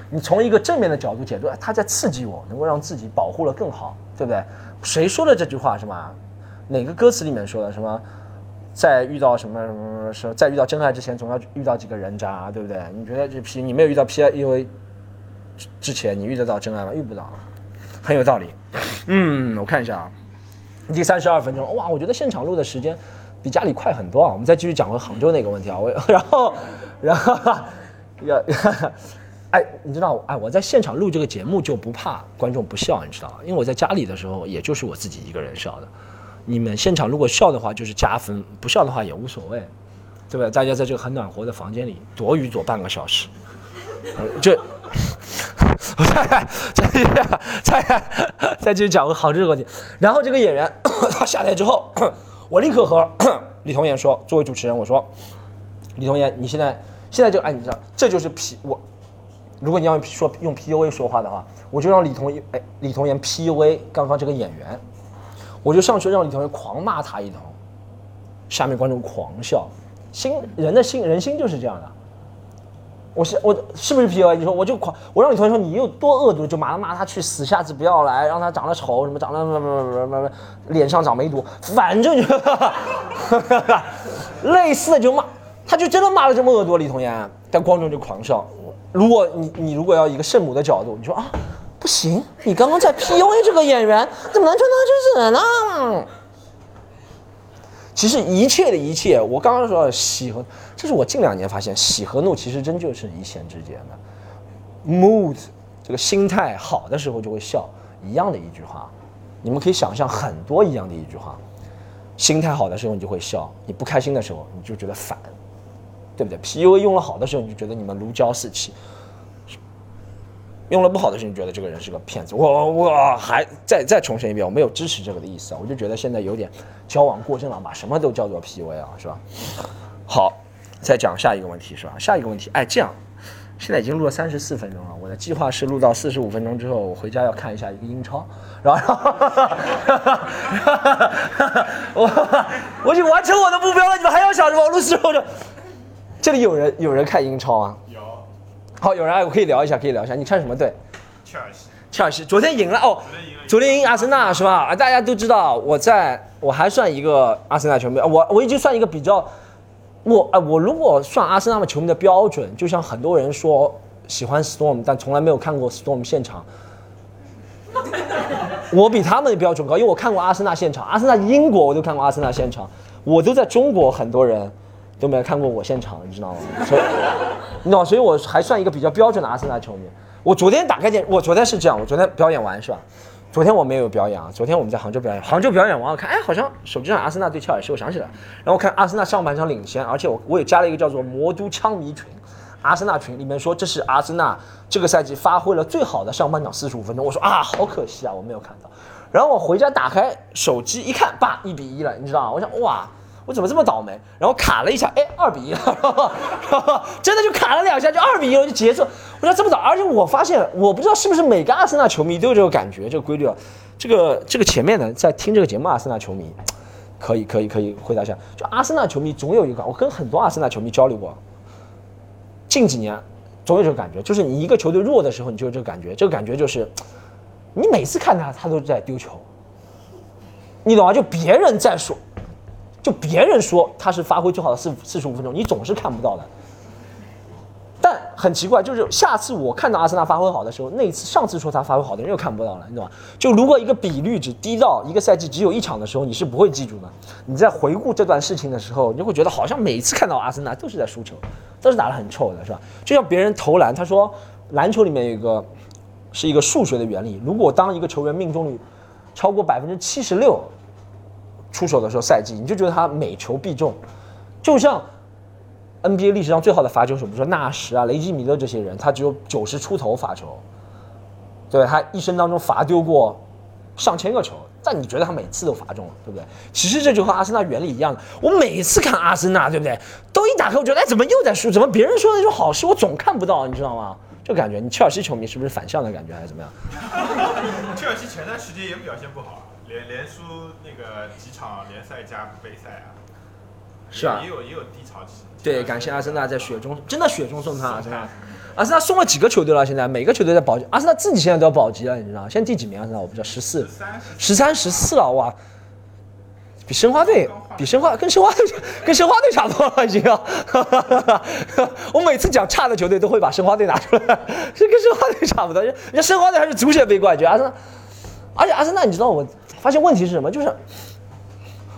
你从一个正面的角度解读，它在刺激我，能够让自己保护了更好，对不对？谁说的这句话是吗？哪个歌词里面说的什么？在遇到什么什么什么时候，在遇到真爱之前，总要遇到几个人渣，对不对？你觉得这 P 你没有遇到 P I，因为之前你遇得到真爱吗？遇不到，很有道理。嗯，我看一下啊，第三十二分钟，哇，我觉得现场录的时间比家里快很多啊。我们再继续讲回杭州那个问题啊。我 然后然后要哎，你知道哎，我在现场录这个节目就不怕观众不笑，你知道？因为我在家里的时候，也就是我自己一个人笑的。你们现场如果笑的话就是加分，不笑的话也无所谓，对吧？大家在这个很暖和的房间里躲雨躲半个小时，这，再再再再继续讲个好这个问题。然后这个演员 他下台之后，我立刻和 李童言说，作为主持人，我说，李童言，你现在现在就哎，你知道这就是 P 我，如果你要说用 PUA 说话的话，我就让李童哎李童言 PUA 刚刚这个演员。我就上去让李童言狂骂他一通，下面观众狂笑，心人的心人心就是这样的。我是我是不是 P U A？你说我就狂，我让李同学说你有多恶毒，就骂他骂他去死，下次不要来，让他长得丑什么长得不不不不不脸上长梅毒，反正就类似的就骂，他就真的骂了这么恶毒李童言，但观众就狂笑。如果你你如果要一个圣母的角度，你说啊。不行，你刚刚在 PUA 这个演员，怎么能穿到这子呢？其实一切的一切，我刚刚说喜和，这是我近两年发现，喜和怒其实真就是一线之间的。Mood 这个心态好的时候就会笑，一样的一句话，你们可以想象很多一样的一句话。心态好的时候你就会笑，你不开心的时候你就觉得烦，对不对？PUA 用了好的时候你就觉得你们如胶似漆。用了不好的事情，觉得这个人是个骗子。我我还再再重申一遍，我没有支持这个的意思啊。我就觉得现在有点交往过正了，把什么都叫做 PUA 啊，是吧？好，再讲下一个问题，是吧？下一个问题，哎，这样，现在已经录了三十四分钟了。我的计划是录到四十五分钟之后，我回家要看一下一个英超，然后 我我已经完成我的目标了。你们还要想什么？录四十分钟。这里有人有人看英超啊？好，有人爱我可以聊一下，可以聊一下。你看什么队？切尔西。切尔西昨天赢了哦，昨天赢阿森纳是吧？啊，大家都知道，我在我还算一个阿森纳球迷，我我已经算一个比较，我啊，我如果算阿森纳球迷的标准，就像很多人说喜欢 Storm，但从来没有看过 Storm 现场。我比他们的标准高，因为我看过阿森纳现场，阿森纳英国我都看过阿森纳现场，我都在中国很多人都没有看过我现场，你知道吗？所以，你懂吗？所以我还算一个比较标准的阿森纳球迷。我昨天打开电，我昨天是这样，我昨天表演完是吧？昨天我没有表演啊，昨天我们在杭州表演，杭州表演完我看，哎，好像手机上阿森纳对切尔西，我想起来，然后看阿森纳上半场领先，而且我我也加了一个叫做魔都枪迷群。阿森纳群里面说这是阿森纳这个赛季发挥了最好的上半场四十五分钟，我说啊，好可惜啊，我没有看到。然后我回家打开手机一看，爸，一比一了，你知道吗？我想哇，我怎么这么倒霉？然后卡了一下，哎，二比一了，真的就卡了两下，就二比一了，就结束。我说这么早，而且我发现，我不知道是不是每个阿森纳球迷都有这个感觉，这个规律啊。这个这个前面呢，在听这个节目，阿森纳球迷可以可以可以回答一下，就阿森纳球迷总有一个，我跟很多阿森纳球迷交流过。近几年总有这个感觉，就是你一个球队弱的时候，你就有这个感觉。这个感觉就是，你每次看他，他都在丢球。你懂吗？就别人在说，就别人说他是发挥最好的四四十五分钟，你总是看不到的。但很奇怪，就是下次我看到阿森纳发挥好的时候，那一次上次说他发挥好的人又看不到了，你懂吗？就如果一个比率只低到一个赛季只有一场的时候，你是不会记住的。你在回顾这段事情的时候，你就会觉得好像每次看到阿森纳都是在输球，都是打得很臭的，是吧？就像别人投篮，他说篮球里面有一个是一个数学的原理，如果当一个球员命中率超过百分之七十六出手的时候，赛季你就觉得他每球必中，就像。NBA 历史上最好的罚球手，比如说纳什啊、雷吉米勒这些人，他只有九十出头罚球，对他一生当中罚丢过上千个球，但你觉得他每次都罚中了，对不对？其实这就和阿森纳原理一样的，我每次看阿森纳，对不对？都一打开，我觉得哎，怎么又在输？怎么别人说的那种好事，我总看不到，你知道吗？就感觉，你切尔西球迷是不是反向的感觉，还是怎么样？切尔西前段时间也表现不好，连连输那个几场联赛加杯赛啊，是啊，也有也有低潮期。对，感谢阿森纳在雪中，真的雪中送炭。阿森纳，阿森纳送了几个球队了？现在每个球队在保级，阿森纳自己现在都要保级了，你知道现在第几名？阿森纳我不知道，十四、十三、十四了，哇！比申花队，比申花跟申花队跟申花队差不多了，已经。我每次讲差的球队都会把申花队拿出来，是跟申花队差不多。人家申花队还是足协杯冠军，阿森纳，而且阿森纳，你知道我发现问题是什么？就是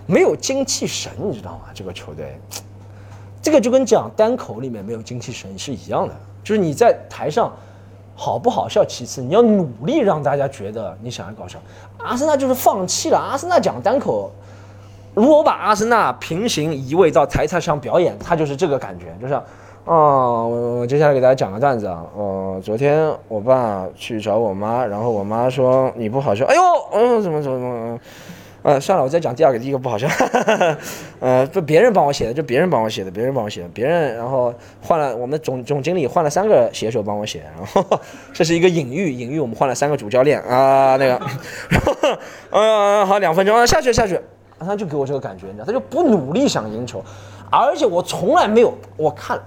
没有精气神，你知道吗？这个球队。这个就跟讲单口里面没有精气神是一样的，就是你在台上好不好笑其次，你要努力让大家觉得你想要搞笑。阿森纳就是放弃了，阿森纳讲单口，如果我把阿森纳平行移位到台台上表演，他就是这个感觉，就是，啊，我接下来给大家讲个段子啊，呃，昨天我爸去找我妈，然后我妈说你不好笑，哎呦，嗯，怎么怎么怎么。呃，算了，我再讲第二个，第一个不好笑。呃，不，别人帮我写的，就别人帮我写的，别人帮我写的，别人然后换了我们总总经理换了三个写手帮我写，然后这是一个隐喻，隐喻我们换了三个主教练啊，那个，嗯，好，两分钟啊，下去下去，他就给我这个感觉，你知道，他就不努力想赢球，而且我从来没有，我看，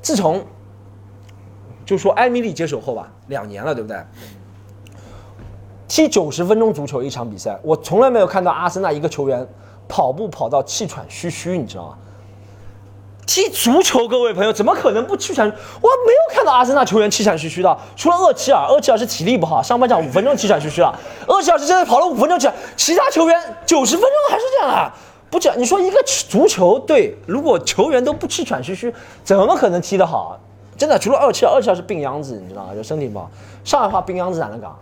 自从就说艾米丽接手后吧，两年了，对不对？踢九十分钟足球一场比赛，我从来没有看到阿森纳一个球员跑步跑到气喘吁吁，你知道吗？踢足球，各位朋友怎么可能不气喘？我没有看到阿森纳球员气喘吁吁的，除了厄齐尔，厄齐尔是体力不好，上半场五分钟气喘吁吁了。厄齐尔是真的跑了五分钟气，其他球员九十分钟还是这样啊？不讲，你说一个足球队如果球员都不气喘吁吁，怎么可能踢得好？真的，除了厄齐尔，厄齐尔是病秧子，你知道吗？就身体不好。上海话病秧子咋能讲？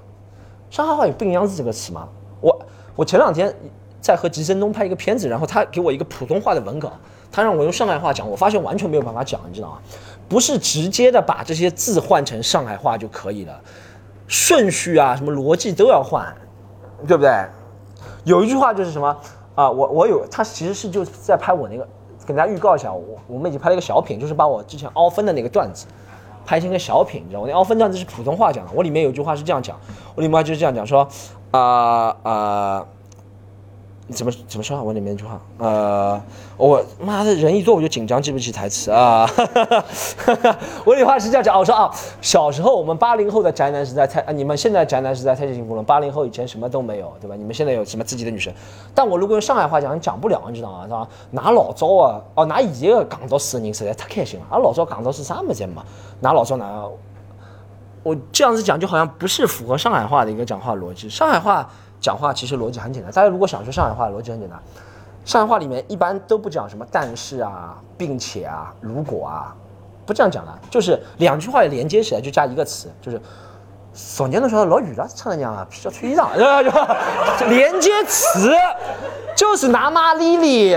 上海话有“病秧子”这个词吗？我我前两天在和吉森东拍一个片子，然后他给我一个普通话的文稿，他让我用上海话讲，我发现完全没有办法讲，你知道吗？不是直接的把这些字换成上海话就可以了，顺序啊，什么逻辑都要换，对不对？有一句话就是什么啊？我我有，他其实是就在拍我那个，给大家预告一下，我我们已经拍了一个小品，就是把我之前凹分的那个段子。拍成一个小品，你知道我？那凹分段子是普通话讲的，我里面有句话是这样讲，我里面就是这样讲说，啊啊。怎么怎么说？我里面一句话，呃，我妈的人一多我就紧张，记不起台词啊。我里话是这样讲，我说啊，小时候我们八零后的宅男时代太，你们现在宅男时代太幸福了。八零后以前什么都没有，对吧？你们现在有什么自己的女神？但我如果用上海话讲，讲不了，你知道吗？是吧？拿老早啊，哦，拿以前的港岛市人实在太开心了。而老早港岛是啥么子嘛？拿老早拿，我这样子讲就好像不是符合上海话的一个讲话逻辑。上海话。讲话其实逻辑很简单。大家如果想学上海话，逻辑很简单。上海话里面一般都不讲什么但是啊、并且啊、如果啊，不这样讲的，就是两句话连接起来就加一个词，就是。昨天的时候落雨了，唱的讲啊，要吹衣裳，是吧？连接词就是拿马里里，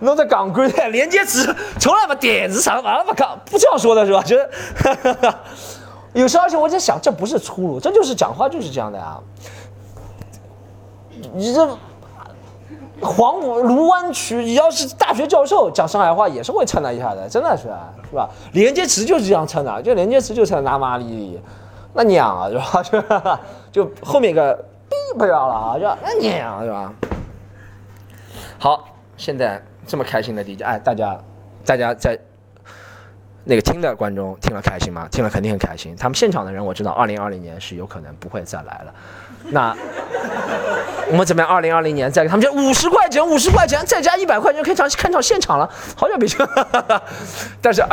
弄在港规的连接词，从来不点子上，完了不讲，不这样说的是吧？觉得 有时候，而且我在想，这不是粗鲁，这就是讲话就是这样的呀。你这黄浦卢湾区，你要是大学教授讲上海话，也是会蹭他一下的，真的是，是吧？连接词就是这样蹭的，就连接词就蹭拿马里里。那娘啊，是吧？是吧？就后面一个逼不要了啊，就那娘是吧？好，现在这么开心的地界哎，大家，大家在那个听的观众听了开心吗？听了肯定很开心。他们现场的人我知道，二零二零年是有可能不会再来了。那我们怎么样？二零二零年再给他们就五十块钱，五十块钱再加一百块钱，可以场看场现场了。好久没去，但是。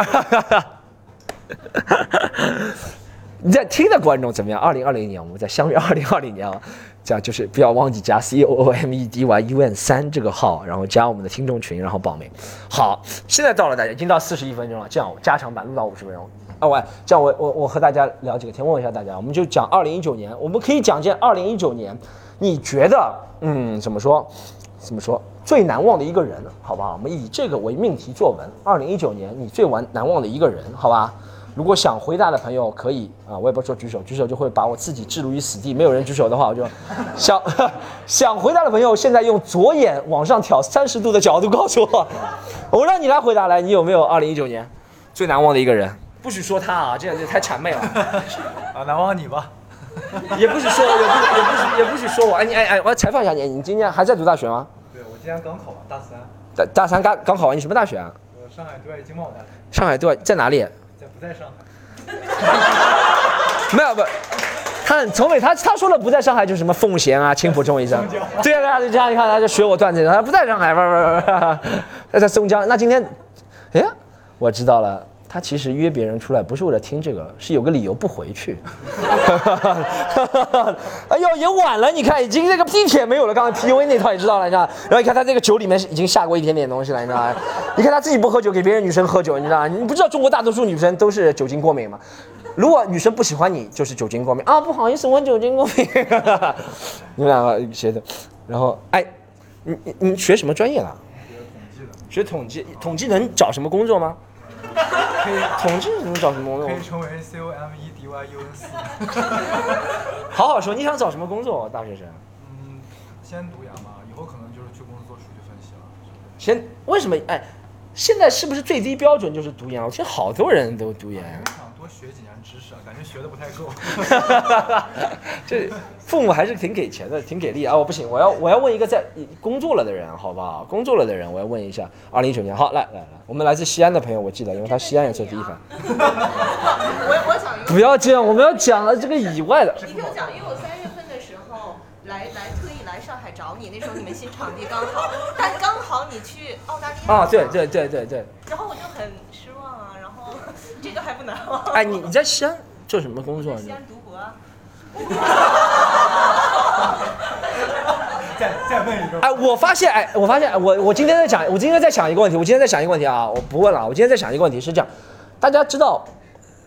你在听的观众怎么样？二零二零年，我们在相约二零二零年啊，这样就是不要忘记加 C O O M E D Y U N 三这个号，然后加我们的听众群，然后报名。好，现在到了，大家已经到四十一分钟了，这样加长版录到五十分钟。啊喂，这样我我我和大家聊几个天，问一下大家，我们就讲二零一九年，我们可以讲件二零一九年，你觉得嗯怎么说？怎么说最难忘的一个人，好不好？我们以这个为命题作文，二零一九年你最完难忘的一个人，好吧？如果想回答的朋友可以啊，我也不说举手，举手就会把我自己置入于死地。没有人举手的话，我就想 想回答的朋友，现在用左眼往上挑三十度的角度告诉我，我让你来回答来，你有没有二零一九年最难忘的一个人？不许说他啊，这样就太谄媚了。啊，难忘你吧。也不许说，也不也不许也不许说我。哎你哎哎，我要采访一下你，你今年还在读大学吗？对，我今年刚考完大三。大大三刚刚考完，你什么大学啊？我上海对外经贸大学。上海对外在哪里？在不在上海？没有不，他很聪明，他他说了不在上海就是什么奉贤啊、青浦中医生，对啊对啊，就这样你看他就学我段子，他不在上海，不不不不，他在松江。那今天，哎，我知道了。他其实约别人出来不是为了听这个，是有个理由不回去。哎呦，也晚了，你看已经那个地铁没有了，刚刚 P U A 那套也知道了，你知道？然后你看他这个酒里面已经下过一点点东西了，你知道吗？你看他自己不喝酒，给别人女生喝酒，你知道吗？你不知道中国大多数女生都是酒精过敏吗？如果女生不喜欢你，就是酒精过敏啊！不好意思，我酒精过敏。你们两个学的，然后哎，你你你学什么专业的？学统计的。学统计，统计能找什么工作吗？可以统治能找什么工作？可以成为 C O M E D Y U N C。好好说，你想找什么工作，大学生？嗯，先读研嘛，以后可能就是去公司做数据分析了。先为什么？哎，现在是不是最低标准就是读研？我觉得好多人都读研。多学几年知识啊，感觉学的不太够。这父母还是挺给钱的，挺给力啊！我不行，我要我要问一个在工作了的人，好不好？工作了的人，我要问一下，二零一九年，好，来来来，我们来自西安的朋友，我记得，因为他西安也是第一番。我我想一个，不要这样，我们要讲了这个以外的。你听我讲，因为我三月份的时候来来特意来上海找你，那时候你们新场地刚好，但刚好你去澳大利亚啊，对对对对对。然后我就很不难忘。哎，你你在西安做什么工作？西安读博啊。再再问一个。哎，我发现，哎，我发现，我我今天在讲，我今天在想一个问题，我今天在想一个问题啊，我不问了，我今天在想一个问题，是这样，大家知道，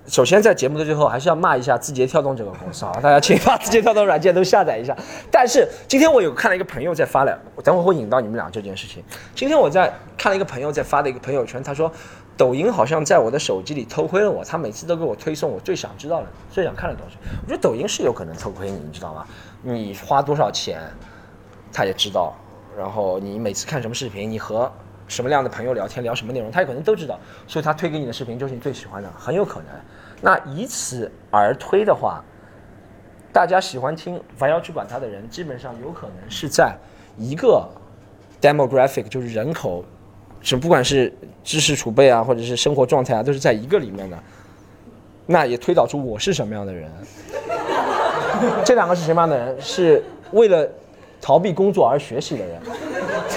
首先在节目的最后还是要骂一下字节跳动这个公司啊，大家请把字节跳动软件都下载一下。但是今天我有看了一个朋友在发了，我等会会引到你们俩这件事情。今天我在看了一个朋友在发的一个朋友圈，他说。抖音好像在我的手机里偷窥了我，他每次都给我推送我最想知道的、最想看的东西。我觉得抖音是有可能偷窥你，你知道吗？你花多少钱，他也知道。然后你每次看什么视频，你和什么样的朋友聊天，聊什么内容，他也可能都知道。所以他推给你的视频就是你最喜欢的，很有可能。那以此而推的话，大家喜欢听凡要去管他的人，基本上有可能是在一个 demographic，就是人口。是不管是知识储备啊，或者是生活状态啊，都是在一个里面的。那也推导出我是什么样的人。这两个是什么样的人？是为了逃避工作而学习的人。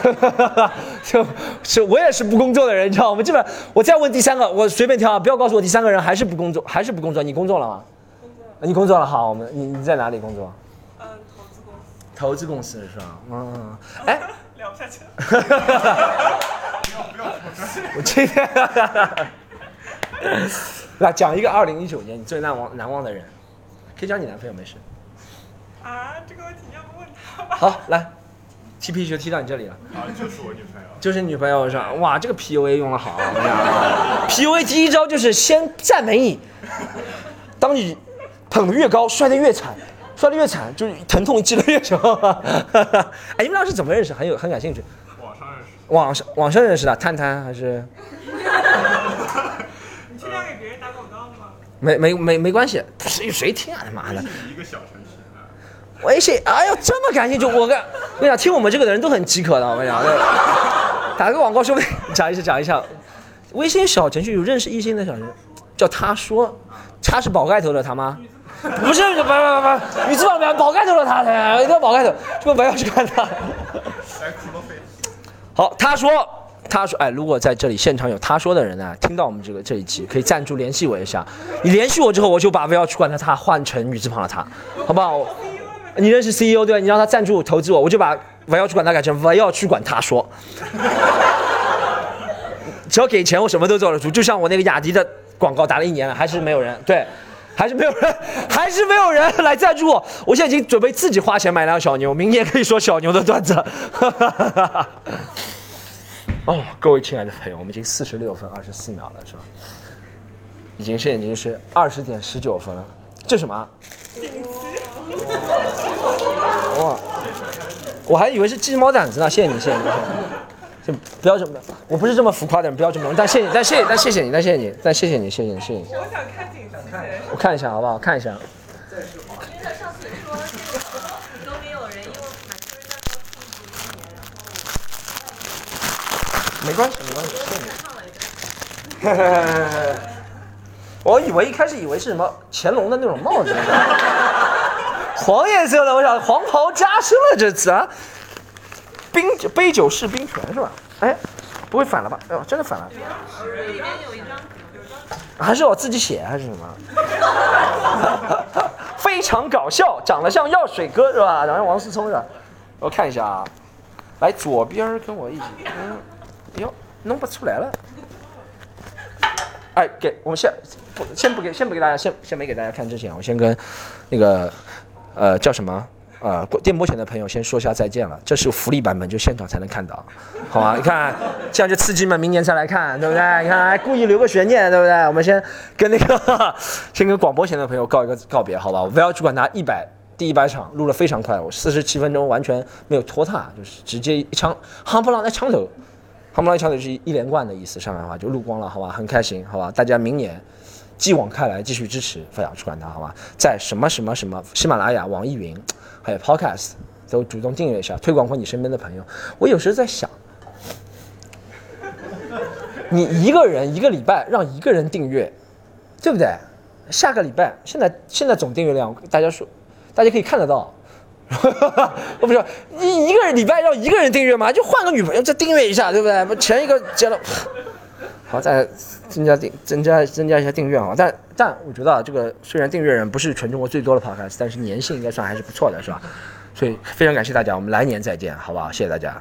就是我也是不工作的人，你知道吗？我基本我再问第三个，我随便挑啊，不要告诉我第三个人还是不工作，还是不工作。你工作了吗？工作。你工作了，好，我们你你在哪里工作？嗯，投资公司。投资公司是吧？嗯嗯，哎，聊不下去了。我今天 来讲一个二零一九年你最难忘难忘的人，可以讲你男朋友没事。啊，这个问题要不问他吧？好，来踢皮球踢到你这里了，啊，就是我女朋友。就是女朋友是吧？哇，这个 PUA 用的好，我跟你讲，PUA 第一招就是先赞美你，当你捧得越高，摔得越惨。摔得越惨，就是疼痛积得越久。哎，你们俩是怎么认识？很有很感兴趣。网上认识。网上网上认识的，探探还是？你经常给别人打广告吗？没没没没关系，谁谁听啊他妈的！一个小程序啊。微信，哎呦，这么感兴趣，我跟我跟你讲，听我们这个的人都很饥渴的，我跟你讲，打个广告说不定讲一下讲一下。微信小程序有认识异性的小程序，叫他说，他是宝盖头的他吗？不是，不不不不，女字旁边宝盖头的他，一定要宝盖头，这个不要去看他。好，他说，他说，哎，如果在这里现场有他说的人呢，听到我们这个这一期，可以赞助联系我一下。你联系我之后，我就把不要去管他他换成女字旁的他，好不好？你认识 CEO 对吧？你让他赞助投资我，我就把不要去管他改成不要去管他说。只要给钱，我什么都做得出。就像我那个雅迪的广告打了一年了，还是没有人对。还是没有人，还是没有人来赞助我。我现在已经准备自己花钱买辆小牛，明年可以说小牛的段子。哦，各位亲爱的朋友，我们已经四十六分二十四秒了，是吧？已经现在已经是二十点十九分了。这什么？哇！我还以为是鸡毛掸子呢。谢谢你，谢谢你，谢谢你。就不要这么，我不是这么浮夸的人，不要这么。但谢谢，但谢谢，但谢谢你，但谢谢你，但谢谢你，谢谢你，谢谢你。我想看景色。我看一下好不好？看一下。真的，上次说这个都没有人，因为满村人在说庆祝一年，然后没关系，没关系，谢谢你。唱了一个。我以为一开始以为是什么乾隆的那种帽子，黄颜色的，我想黄袍加身了这次啊。冰杯酒释兵权是吧？哎，不会反了吧？哎呦，真的反了。还是我自己写还是什么？非常搞笑，长得像药水哥是吧？长得像王思聪是吧？我看一下啊，来左边跟我一起，嗯，哎呦，弄不出来了。哎，给我们先不先不给先不给大家先先没给大家看之前，我先跟那个呃叫什么？呃，电波前的朋友先说一下再见了。这是福利版本，就现场才能看到，好吧？你看，这样就刺激嘛，明年再来看，对不对？你看，还故意留个悬念，对不对？我们先跟那个，先跟广播前的朋友告一个告别，好吧？我不要去管他一百第一百场录了非常快，我四十七分钟完全没有拖沓，就是直接一枪，夯不啷在枪头，夯不啷一枪头是一连贯的意思，上海话就录光了，好吧？很开心，好吧？大家明年。继往开来，继续支持发小出管他，好吧？在什么什么什么喜马拉雅、网易云，还有 Podcast 都主动订阅一下，推广给你身边的朋友。我有时候在想，你一个人一个礼拜让一个人订阅，对不对？下个礼拜，现在现在总订阅量，大家说，大家可以看得到。我不是你一个礼拜让一个人订阅吗？就换个女朋友再订阅一下，对不对？前一个结了，好再。增加订增加增加一下订阅啊，但但我觉得啊，这个虽然订阅人不是全中国最多的 podcast，但是粘性应该算还是不错的，是吧？所以非常感谢大家，我们来年再见，好不好？谢谢大家。